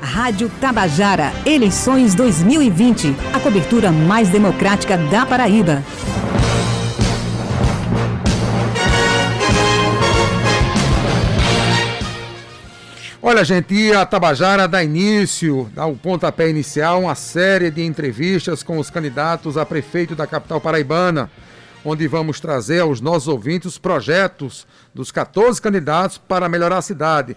Rádio Tabajara, eleições 2020. A cobertura mais democrática da Paraíba. Olha, gente, a Tabajara dá início, dá o pontapé inicial, uma série de entrevistas com os candidatos a prefeito da capital paraibana, onde vamos trazer aos nossos ouvintes os projetos dos 14 candidatos para melhorar a cidade.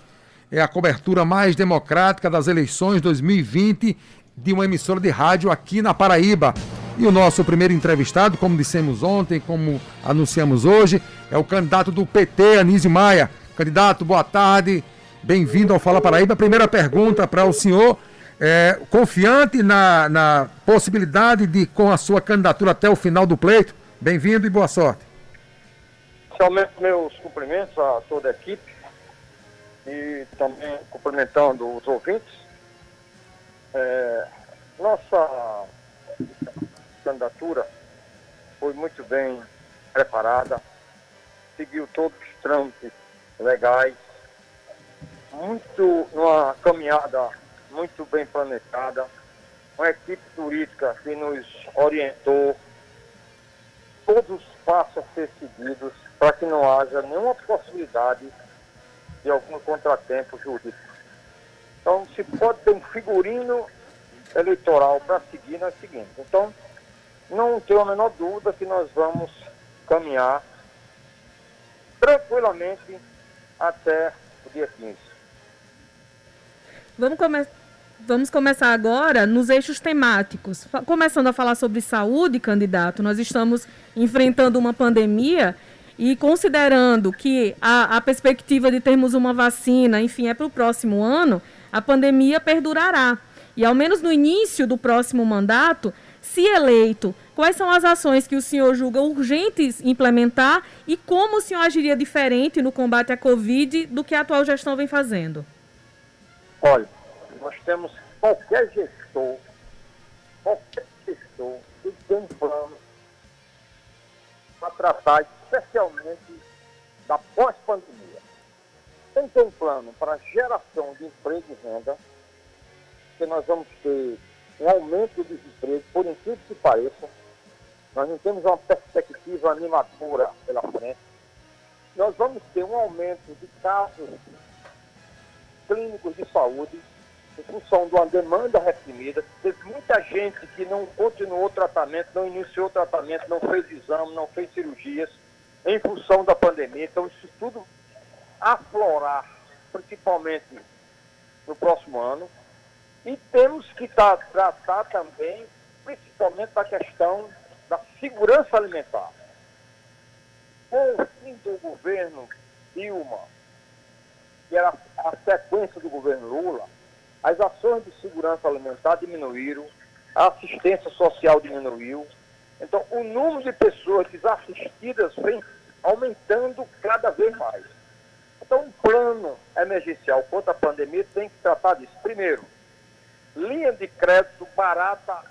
É a cobertura mais democrática das eleições 2020 de uma emissora de rádio aqui na Paraíba. E o nosso primeiro entrevistado, como dissemos ontem, como anunciamos hoje, é o candidato do PT, Anísio Maia. Candidato, boa tarde. Bem-vindo ao Fala Paraíba. Primeira pergunta para o senhor. É, confiante na, na possibilidade de, com a sua candidatura até o final do pleito? Bem-vindo e boa sorte. Inicialmente, meus cumprimentos a toda a equipe e também cumprimentando os ouvintes. É, nossa candidatura foi muito bem preparada, seguiu todos os trâmites legais, muito numa caminhada muito bem planejada, uma equipe jurídica que nos orientou todos os passos a ser seguidos para que não haja nenhuma possibilidade de algum contratempo jurídico. Então, se pode ter um figurino eleitoral para seguir, nós seguimos. Então, não tenho a menor dúvida que nós vamos caminhar tranquilamente até o dia 15. Vamos, come Vamos começar agora nos eixos temáticos. Começando a falar sobre saúde, candidato, nós estamos enfrentando uma pandemia e considerando que a, a perspectiva de termos uma vacina, enfim, é para o próximo ano, a pandemia perdurará. E ao menos no início do próximo mandato, se eleito, quais são as ações que o senhor julga urgentes implementar e como o senhor agiria diferente no combate à Covid do que a atual gestão vem fazendo? Olha, nós temos qualquer gestor, qualquer gestor que tem um plano para tratar especialmente da pós-pandemia. Tem que ter um plano para geração de emprego e renda, que nós vamos ter um aumento do desemprego, por incrível que pareça. Nós não temos uma perspectiva animadora pela frente. Nós vamos ter um aumento de casos clínicos de saúde, em função de uma demanda reprimida. Teve muita gente que não continuou o tratamento, não iniciou o tratamento, não fez exame, não fez cirurgias, em função da pandemia. Então, isso tudo aflorar, principalmente no próximo ano. E temos que tá, tratar também, principalmente, da questão da segurança alimentar. Com o fim do governo Dilma, que era a sequência do governo Lula, as ações de segurança alimentar diminuíram, a assistência social diminuiu. Então, o número de pessoas desassistidas vem aumentando cada vez mais. Então, um plano emergencial contra a pandemia tem que tratar disso. Primeiro, linha de crédito barata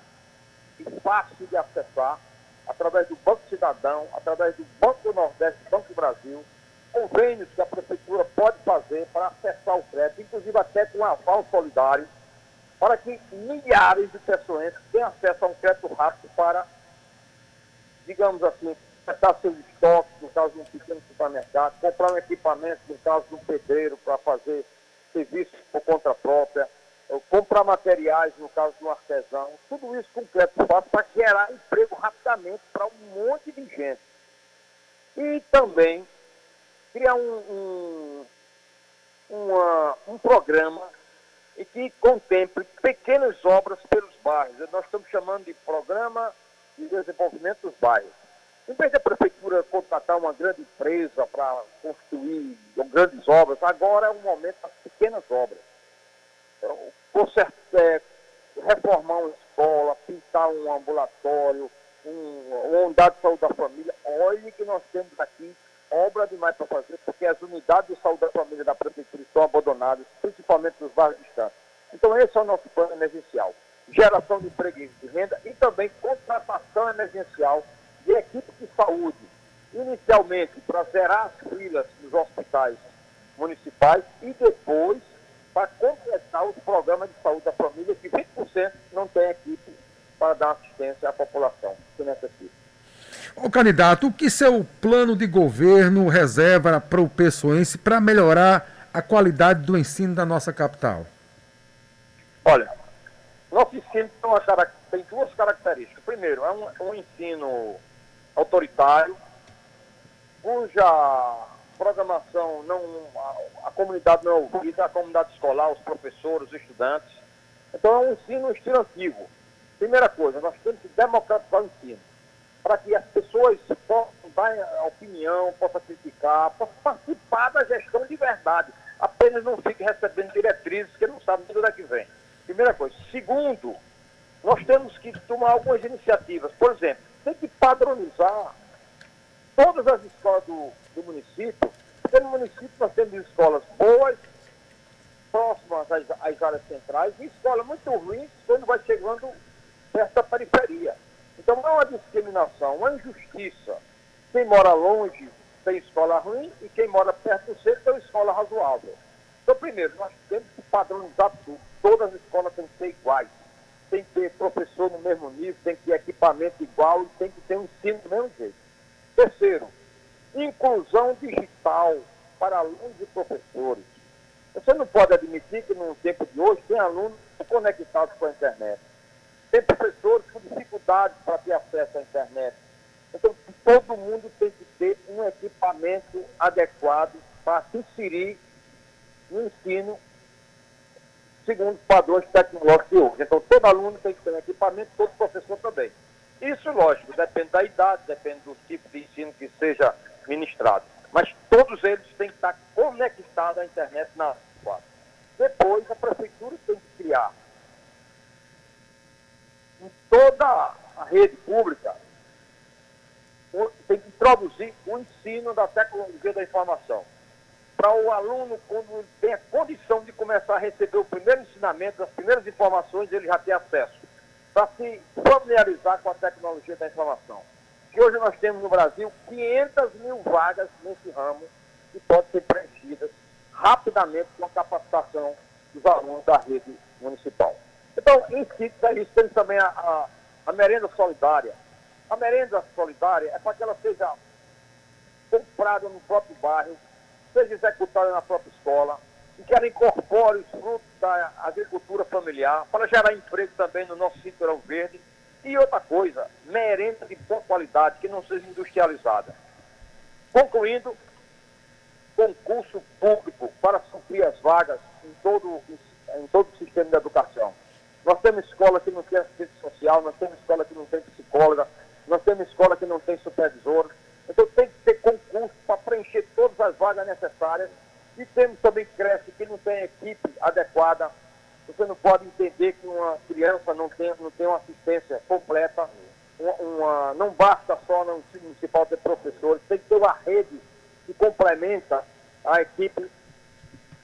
e fácil de acessar, através do Banco Cidadão, através do Banco do Nordeste, Banco do Brasil, convênios que a prefeitura pode fazer para acessar o crédito, inclusive até com aval solidário, para que milhares de pessoas tenham acesso a um crédito rápido para, digamos assim, acessar seus estoques, no caso de um pequeno supermercado, comprar um equipamento, no caso de um pedreiro, para fazer serviços por conta própria, comprar materiais, no caso de um artesão, tudo isso com crédito fácil para gerar emprego rapidamente para um monte de gente. E também criar um, um, uma, um programa e que contemple pequenas obras pelos bairros. Nós estamos chamando de Programa de Desenvolvimento dos Bairros. Em vez da prefeitura contratar uma grande empresa para construir grandes obras, agora é o momento das pequenas obras. Então, é, reformar uma escola, pintar um ambulatório, um, uma unidade de saúde da família. Olhe que nós temos aqui obra demais para fazer, porque as unidades de saúde da família da prefeitura estão abandonadas, principalmente nos bairros distantes. Então, esse é o nosso plano emergencial geração de emprego e de renda e também contratação emergencial de equipe de saúde, inicialmente para zerar as filas nos hospitais municipais e depois para completar os programas de saúde da família, que 20% não tem equipe para dar assistência à população que necessita. O candidato, o que seu plano de governo reserva para o pessoense para melhorar a qualidade do ensino da nossa capital? Olha, nosso ensino tem, duas características. Primeiro, é um, um ensino autoritário, cuja programação não. A, a, comunidade não é ouvida, a comunidade escolar, os professores, os estudantes. Então é um ensino estilo antigo. Primeira coisa, nós temos que democratizar o ensino, para que as pessoas possam dar opinião, possam criticar, possam participar da gestão de verdade. Apenas não fique recebendo diretrizes que não sabem de onde é que vem. Primeira coisa. Segundo, nós temos que tomar algumas iniciativas. Por exemplo, tem que padronizar todas as escolas do, do município, porque no município nós temos escolas boas, próximas às, às áreas centrais, e escolas muito ruins quando vai chegando perto da periferia. Então não é uma discriminação, uma injustiça. Quem mora longe tem escola ruim e quem mora perto do centro tem escola razoável. Então, primeiro, nós temos que padronizar tudo. Todas as escolas têm que ser iguais. Tem que ter professor no mesmo nível, tem que ter equipamento igual e tem que ter um ensino do mesmo jeito. Terceiro, inclusão digital para alunos e professores. Você não pode admitir que no tempo de hoje tem alunos conectados com a internet. Tem professores com dificuldades para ter acesso à internet. Então, todo mundo tem que ter um equipamento adequado para se inserir no ensino segundo os padrões tecnológicos de hoje. Então, todo aluno tem que ter um equipamento, todo professor também. Isso, lógico, depende da idade, depende do tipo de ensino que seja ministrado. Mas todos eles têm que estar conectados à internet na quadra. Depois, a prefeitura tem que criar em toda a rede pública, tem que introduzir o ensino da tecnologia da informação. Para o aluno, quando tem a condição de começar a receber o primeiro ensinamento, as primeiras informações, ele já tem acesso para se familiarizar com a tecnologia da informação. Que hoje nós temos no Brasil 500 mil vagas nesse ramo que podem ser preenchidas rapidamente com a capacitação dos alunos da rede municipal. Então, em síntese, é isso. Temos também a, a, a merenda solidária. A merenda solidária é para que ela seja comprada no próprio bairro, seja executada na própria escola, e que ela incorpore os frutos da agricultura familiar, para gerar emprego também no nosso cinturão verde. E outra coisa, merenda de boa qualidade, que não seja industrializada. Concluindo, concurso público para suprir as vagas em todo, em todo o sistema de educação. Nós temos escola que não tem assistente social, nós temos escola que não tem psicóloga, nós temos escola que não tem supervisor. Então tem que ter concurso para preencher todas as vagas necessárias e temos também creche que não tem equipe adequada. Você não pode entender que uma criança não tem, não tem uma assistência completa. Uma, uma, não basta só no municipal ter professores, tem que ter uma rede que complementa a equipe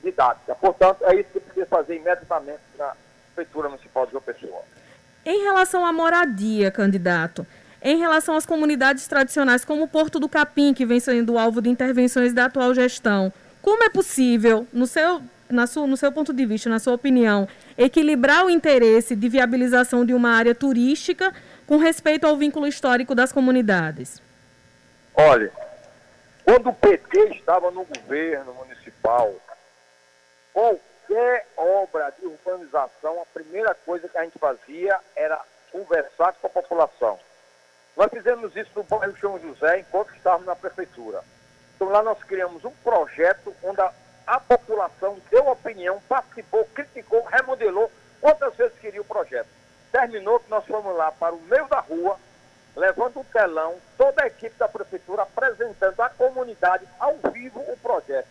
didática. Portanto, é isso que precisa fazer imediatamente na Prefeitura Municipal de João Pessoa. Em relação à moradia, candidato, em relação às comunidades tradicionais, como o Porto do Capim, que vem sendo alvo de intervenções da atual gestão, como é possível, no seu, na no seu ponto de vista, na sua opinião, equilibrar o interesse de viabilização de uma área turística com respeito ao vínculo histórico das comunidades? Olha, quando o PT estava no governo municipal, qualquer obra de urbanização, a primeira coisa que a gente fazia era conversar com a população. Nós fizemos isso no bairro São José enquanto estávamos na prefeitura. Então lá nós criamos um projeto onde a, a população deu opinião, participou, criticou, remodelou quantas vezes queria o projeto. Terminou que nós fomos lá para o meio da rua, levando um telão, toda a equipe da prefeitura apresentando à comunidade ao vivo o projeto.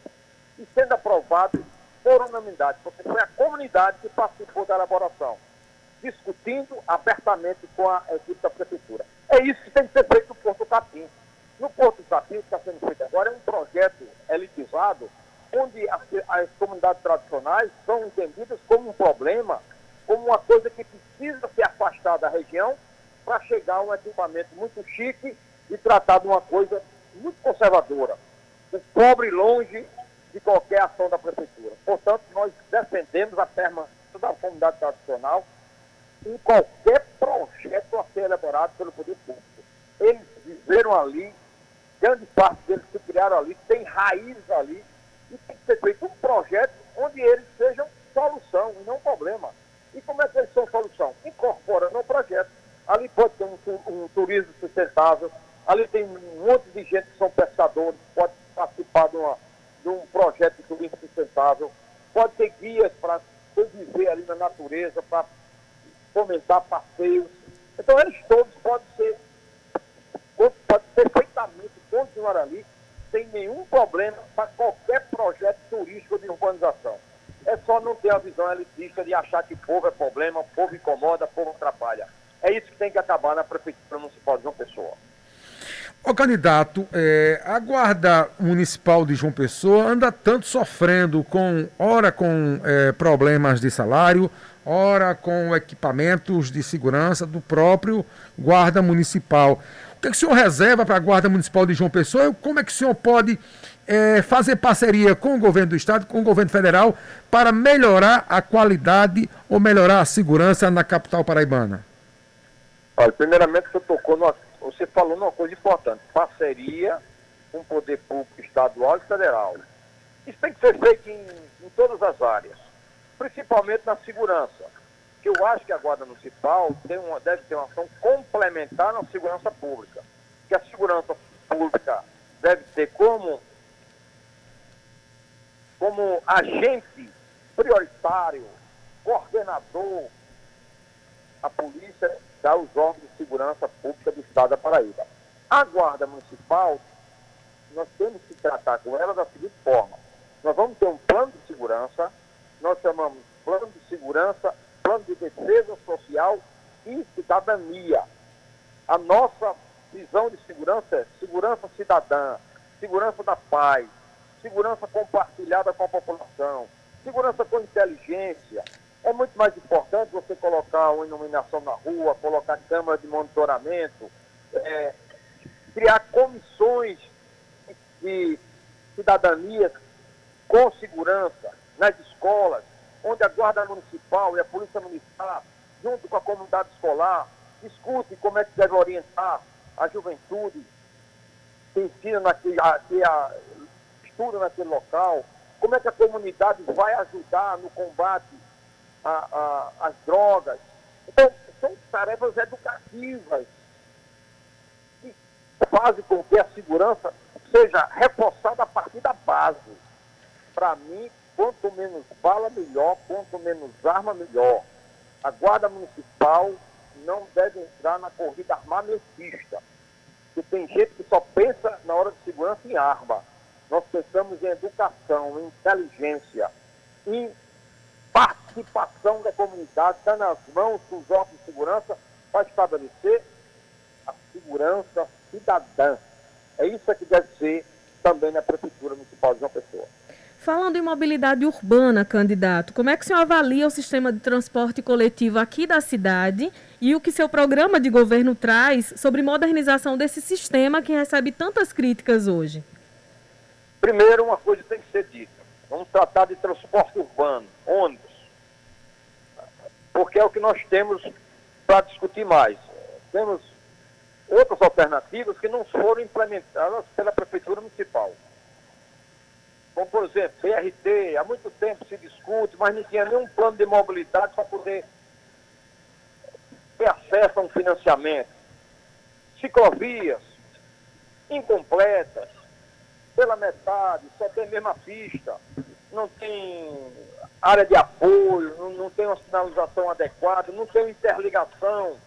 E sendo aprovado por unanimidade, porque foi a comunidade que participou da elaboração, discutindo abertamente com a equipe da prefeitura. É isso que tem que ser feito no Porto Capim. No Porto Capim, que está sendo feito agora, é um projeto elitizado, onde as, as comunidades tradicionais são entendidas como um problema, como uma coisa que precisa se afastar da região para chegar a um equipamento muito chique e tratar de uma coisa muito conservadora. O pobre longe de qualquer ação da prefeitura. Portanto, nós defendemos a permanência da comunidade tradicional em qualquer projeto a ser elaborado pelo poder público. eles viveram ali, grande parte deles se criaram ali, tem raízes ali, e tem que ser feito um projeto onde eles sejam solução e não problema. E como é que eles são solução? Incorpora no projeto. Ali pode ter um, um turismo sustentável, ali tem um monte de gente que são pescadores, pode participar de, uma, de um projeto de turismo sustentável, pode ter guias para viver ali na natureza, para fomentar passeios. Então eles todos podem ser, pode perfeitamente continuar ali sem nenhum problema para qualquer projeto turístico de urbanização. É só não ter a visão elitista de achar que povo é problema, povo incomoda, povo atrapalha. É isso que tem que acabar na Prefeitura Municipal de João Pessoa. O candidato, é, a Guarda Municipal de João Pessoa anda tanto sofrendo com, ora com é, problemas de salário, ora com equipamentos de segurança do próprio Guarda Municipal. O que, é que o senhor reserva para a Guarda Municipal de João Pessoa como é que o senhor pode é, fazer parceria com o governo do estado, com o governo federal, para melhorar a qualidade ou melhorar a segurança na capital paraibana? Olha, primeiramente você tocou numa, você falou numa coisa importante, parceria com o poder público estadual e federal. Isso tem que ser feito em, em todas as áreas, principalmente na segurança. Que eu acho que a Guarda Municipal tem uma, deve ter uma ação complementar na segurança pública. Que a segurança pública deve ter como como agente prioritário, coordenador, a polícia dá os órgãos de segurança pública do Estado da Paraíba. A Guarda Municipal, nós temos que tratar com ela da seguinte forma. Nós vamos ter um plano de segurança, nós chamamos plano de segurança, plano de defesa social e cidadania. A nossa visão de segurança é segurança cidadã, segurança da paz, segurança compartilhada com a população, segurança com inteligência. É muito mais importante você colocar uma iluminação na rua, colocar câmeras de monitoramento, é, criar comissões de cidadania com segurança nas escolas, onde a Guarda Municipal e a Polícia Municipal, junto com a comunidade escolar, discutem como é que deve orientar a juventude que ensina que a, que a estrutura naquele local, como é que a comunidade vai ajudar no combate às drogas. Então, são tarefas educativas que fazem com que a segurança seja reforçada a partir da base. Para mim, quanto menos bala, melhor, quanto menos arma, melhor. A Guarda Municipal não deve entrar na corrida armamentista. Porque tem gente que só pensa na hora de segurança em arma. Nós pensamos em educação, em inteligência, em participação da comunidade, está nas mãos dos órgãos de segurança para estabelecer a segurança cidadã. É isso que deve ser também na Prefeitura Municipal de João Pessoa. Falando em mobilidade urbana, candidato, como é que o senhor avalia o sistema de transporte coletivo aqui da cidade e o que seu programa de governo traz sobre modernização desse sistema que recebe tantas críticas hoje? Primeiro, uma coisa tem que ser dita. Vamos tratar de transporte urbano, ônibus. Porque é o que nós temos para discutir mais. Temos outras alternativas que não foram implementadas pela Prefeitura Municipal. Como, por exemplo, BRT, há muito tempo se discute, mas não tinha nenhum plano de mobilidade para poder ter acesso a um financiamento. Ciclovias incompletas, pela metade, só tem a mesma pista, não tem área de apoio, não, não tem uma sinalização adequada, não tem interligação.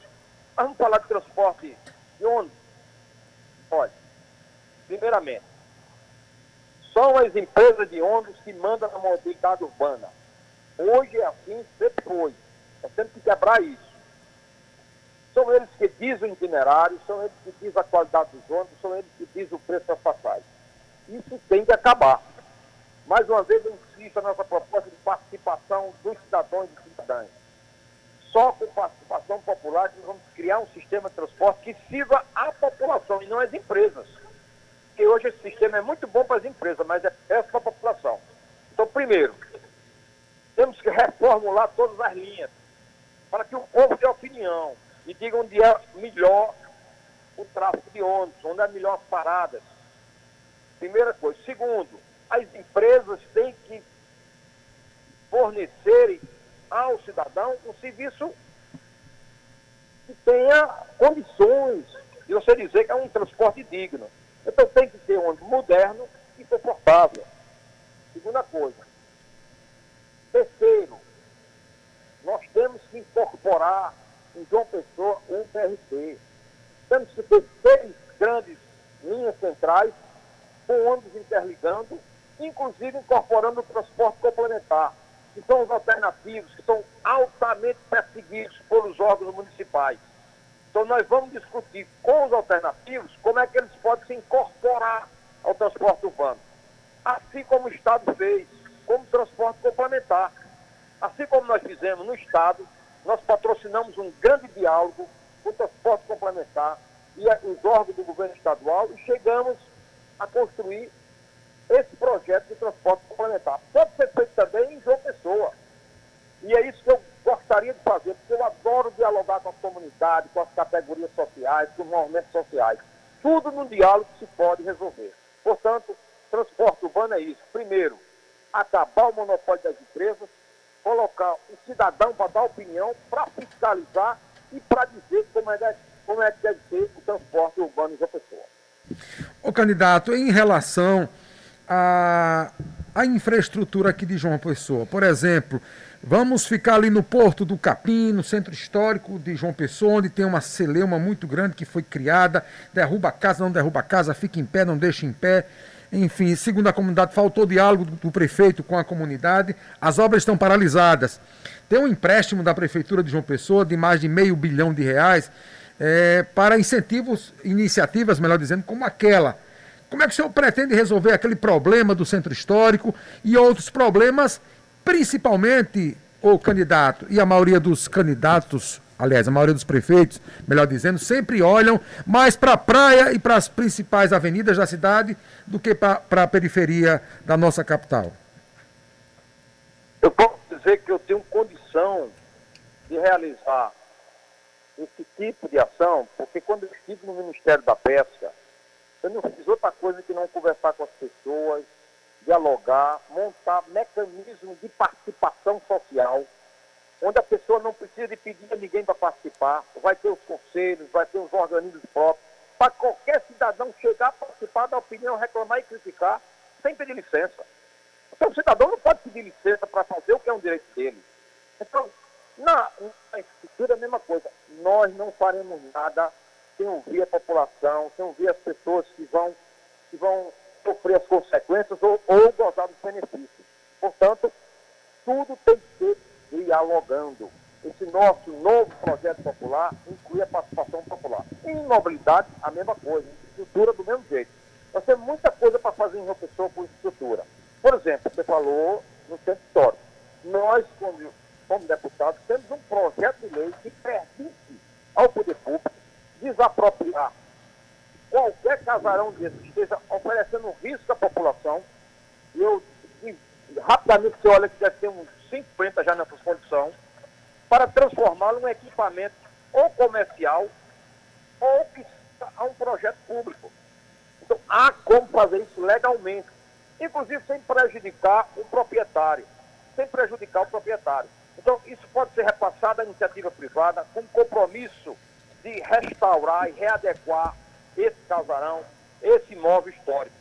Mas vamos falar de transporte de ônibus? Olha, primeiramente, são as empresas de ônibus que mandam na mobilidade urbana. Hoje é assim, foi. Nós temos que quebrar isso. São eles que dizem o itinerário, são eles que dizem a qualidade dos ônibus, são eles que dizem o preço das passagens. Isso tem que acabar. Mais uma vez, eu insisto a nossa proposta de participação dos cidadãos e cidadãs. Só com participação popular nós vamos criar um sistema de transporte que sirva à população e não às empresas. Porque hoje esse sistema é muito bom para as empresas, mas é péssimo para a população. Então, primeiro, temos que reformular todas as linhas para que o povo dê opinião e diga onde é melhor o tráfego de ônibus, onde é melhor as paradas. Primeira coisa. Segundo, as empresas têm que fornecerem ao cidadão um serviço que tenha condições de você dizer que é um transporte digno. Então tem que ter um ônibus moderno e confortável. Segunda coisa. Terceiro, nós temos que incorporar em João Pessoa o PRT. Temos que ter seis grandes linhas centrais com ônibus interligando, inclusive incorporando o transporte complementar, que são os alternativos, que são altamente perseguidos pelos órgãos municipais. Então nós vamos discutir com os alternativos como é que eles podem se incorporar ao transporte urbano. Assim como o Estado fez, como transporte complementar. Assim como nós fizemos no Estado, nós patrocinamos um grande diálogo com o transporte complementar e os órgãos do governo estadual e chegamos a construir esse projeto de transporte complementar. Pode ser feito também em João Pessoa. E é isso que eu gostaria de fazer, porque eu adoro dialogar com a comunidade, com as categorias sociais, com os movimentos sociais. Tudo no diálogo se pode resolver. Portanto, transporte urbano é isso. Primeiro, acabar o monopólio das empresas, colocar o cidadão para dar opinião, para fiscalizar e para dizer como é, como é que deve ser o transporte urbano em João Pessoa. O candidato, em relação à, à infraestrutura aqui de João Pessoa, por exemplo, vamos ficar ali no Porto do Capim, no centro histórico de João Pessoa, onde tem uma celeuma muito grande que foi criada, derruba a casa, não derruba a casa, fica em pé, não deixa em pé. Enfim, segundo a comunidade, faltou diálogo do, prefeito com a comunidade, as obras estão paralisadas. Tem um empréstimo da Prefeitura de João Pessoa de mais de meio bilhão de reais é, para incentivos, iniciativas, melhor dizendo, como aquela. Como é que o senhor pretende resolver aquele problema do centro histórico e outros problemas, principalmente o candidato e a maioria dos candidatos, aliás, a maioria dos prefeitos, melhor dizendo, sempre olham mais para a praia e para as principais avenidas da cidade do que para a periferia da nossa capital? Eu posso dizer que eu tenho condição de realizar esse tipo de ação, porque quando eu estive no Ministério da Pesca, eu não fiz outra coisa que não conversar com as pessoas, dialogar, montar mecanismos de participação social, onde a pessoa não precisa de pedir a ninguém para participar, vai ter os conselhos, vai ter os organismos próprios, para qualquer cidadão chegar, participar da opinião, reclamar e criticar, sem pedir licença. Então o cidadão não pode pedir licença para fazer o que é um direito dele. Então, na, na estrutura, a mesma coisa. Nós não faremos nada sem ouvir a população, sem ouvir as pessoas que vão, que vão sofrer as consequências ou, ou gozar dos benefícios. Portanto, tudo tem que ser dialogando. Esse nosso novo projeto popular inclui a participação popular. Em mobilidade, a mesma coisa. Estrutura, do mesmo jeito. Nós temos muita coisa para fazer em uma pessoa com estrutura. Por exemplo, você falou no centro histórico. Nós, como como deputados, temos um projeto de lei que permite ao poder público desapropriar qualquer casarão desse que esteja oferecendo risco à população. Eu e, rapidamente você olha que deve ter uns 50 já nessa condição, para transformá-lo em equipamento ou comercial ou que a um projeto público. Então há como fazer isso legalmente, inclusive sem prejudicar o proprietário, sem prejudicar o proprietário. Então, isso pode ser repassado à iniciativa privada com compromisso de restaurar e readequar esse casarão, esse imóvel histórico.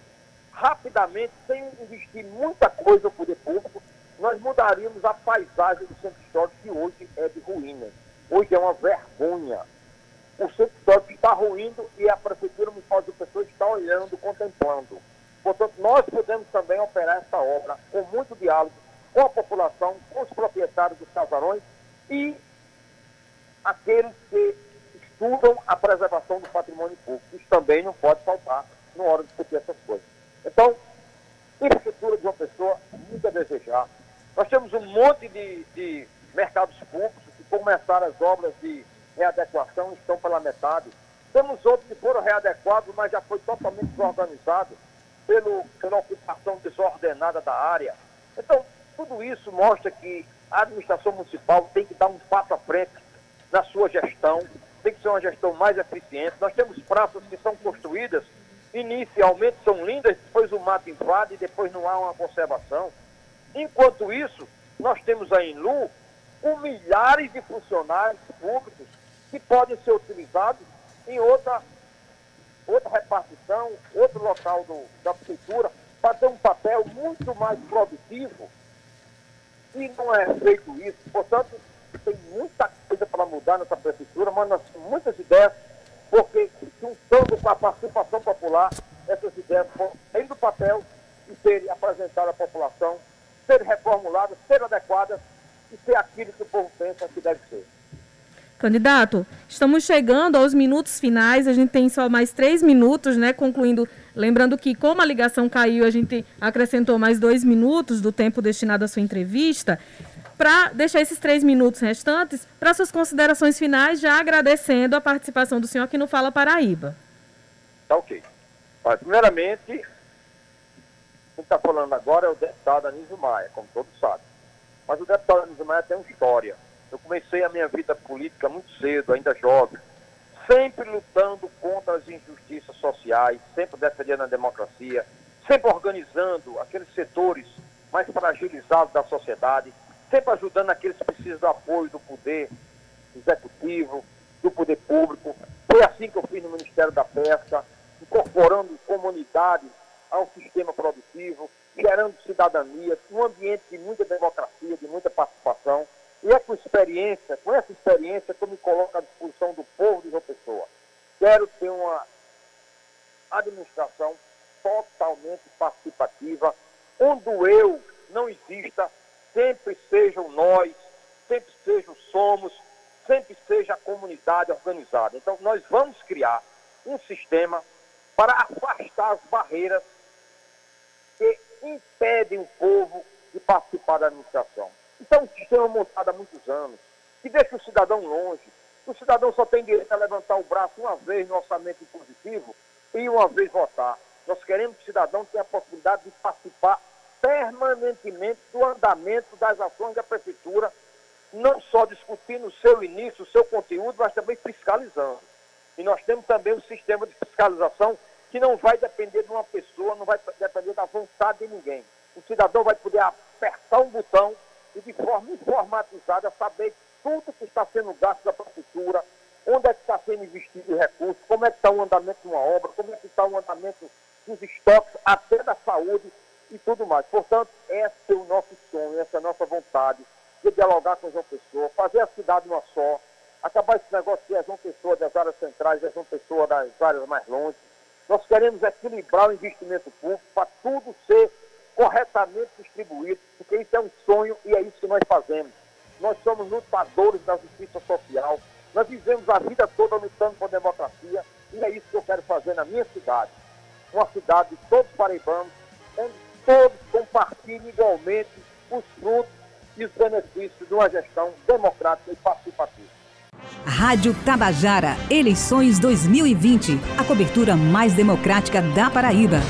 Rapidamente, sem investir muita coisa no poder público, nós mudaríamos a paisagem do centro histórico que hoje é de ruínas. Hoje é uma vergonha. O centro histórico está ruindo e a Prefeitura Municipal de Pessoa está olhando, contemplando. Portanto, nós podemos também operar essa obra com muito diálogo com a população, com os proprietários dos casarões e aqueles que estudam a preservação do patrimônio público. Isso também não pode faltar na hora de discutir essas coisas. Então, infraestrutura de uma pessoa, muito a desejar. Nós temos um monte de, de mercados públicos que começaram as obras de readequação, estão pela metade. Temos outros que foram readequados, mas já foi totalmente desorganizado pelo, pela ocupação desordenada da área. Então, tudo isso mostra que a administração municipal tem que dar um passo à frente na sua gestão, tem que ser uma gestão mais eficiente. Nós temos praças que são construídas, inicialmente são lindas, depois o mato invade e depois não há uma conservação. Enquanto isso, nós temos aí em Lu com milhares de funcionários públicos que podem ser utilizados em outra, outra repartição, outro local do, da prefeitura, para ter um papel muito mais produtivo. E não é feito isso. Portanto, tem muita coisa para mudar nessa prefeitura, mas nós temos muitas ideias, porque juntando com a participação popular, essas ideias vão sair do papel e serem apresentadas à população, serem reformuladas, serem adequadas e ser aquilo que o povo pensa que deve ser. Candidato, estamos chegando aos minutos finais, a gente tem só mais três minutos, né? Concluindo, lembrando que como a ligação caiu, a gente acrescentou mais dois minutos do tempo destinado à sua entrevista. Para deixar esses três minutos restantes para suas considerações finais, já agradecendo a participação do senhor aqui no Fala Paraíba. Tá ok. Mas, primeiramente, quem está falando agora é o deputado Anísio Maia, como todos sabem. Mas o deputado Anísio Maia tem uma história. Eu comecei a minha vida política muito cedo, ainda jovem, sempre lutando contra as injustiças sociais, sempre defendendo a democracia, sempre organizando aqueles setores mais fragilizados da sociedade, sempre ajudando aqueles que precisam do apoio do poder executivo, do poder público. Foi assim que eu fiz no Ministério da Pesca, incorporando comunidades ao sistema produtivo, gerando cidadania, um ambiente de muita democracia, de muita participação. E é com experiência, com essa experiência que eu me coloco à disposição do povo de João Pessoa. Quero ter uma administração totalmente participativa, onde o eu não exista, sempre sejam nós, sempre sejam somos, sempre seja a comunidade organizada. Então, nós vamos criar um sistema para afastar as barreiras impedem o povo de participar da administração. Então, um sistema montado há muitos anos, que deixa o cidadão longe. O cidadão só tem direito a levantar o braço uma vez no orçamento impositivo e uma vez votar. Nós queremos que o cidadão tenha a possibilidade de participar permanentemente do andamento das ações da prefeitura, não só discutindo o seu início, o seu conteúdo, mas também fiscalizando. E nós temos também um sistema de fiscalização que não vai depender de uma pessoa, não vai depender da vontade de ninguém. O cidadão vai poder apertar um botão e de forma informatizada saber tudo que está sendo gasto da prefeitura, onde é que está sendo investido o recurso, como é que está o andamento de uma obra, como é que está o andamento dos estoques, até da saúde e tudo mais. Portanto, esse é o nosso sonho, essa é a nossa vontade de dialogar com João Pessoa, fazer a cidade uma só, acabar esse negócio de João Pessoa das áreas centrais, João Pessoa das áreas mais longe. Nós queremos equilibrar o investimento público para tudo ser corretamente distribuído, porque isso é um sonho e é isso que nós fazemos. Nós somos lutadores da justiça social, nós vivemos a vida toda lutando por democracia e é isso que eu quero fazer na minha cidade. Uma cidade de todos paraibanos, onde todos compartilhem igualmente os frutos e os benefícios de uma gestão democrática e participativa. Rádio Tabajara, eleições 2020, a cobertura mais democrática da Paraíba.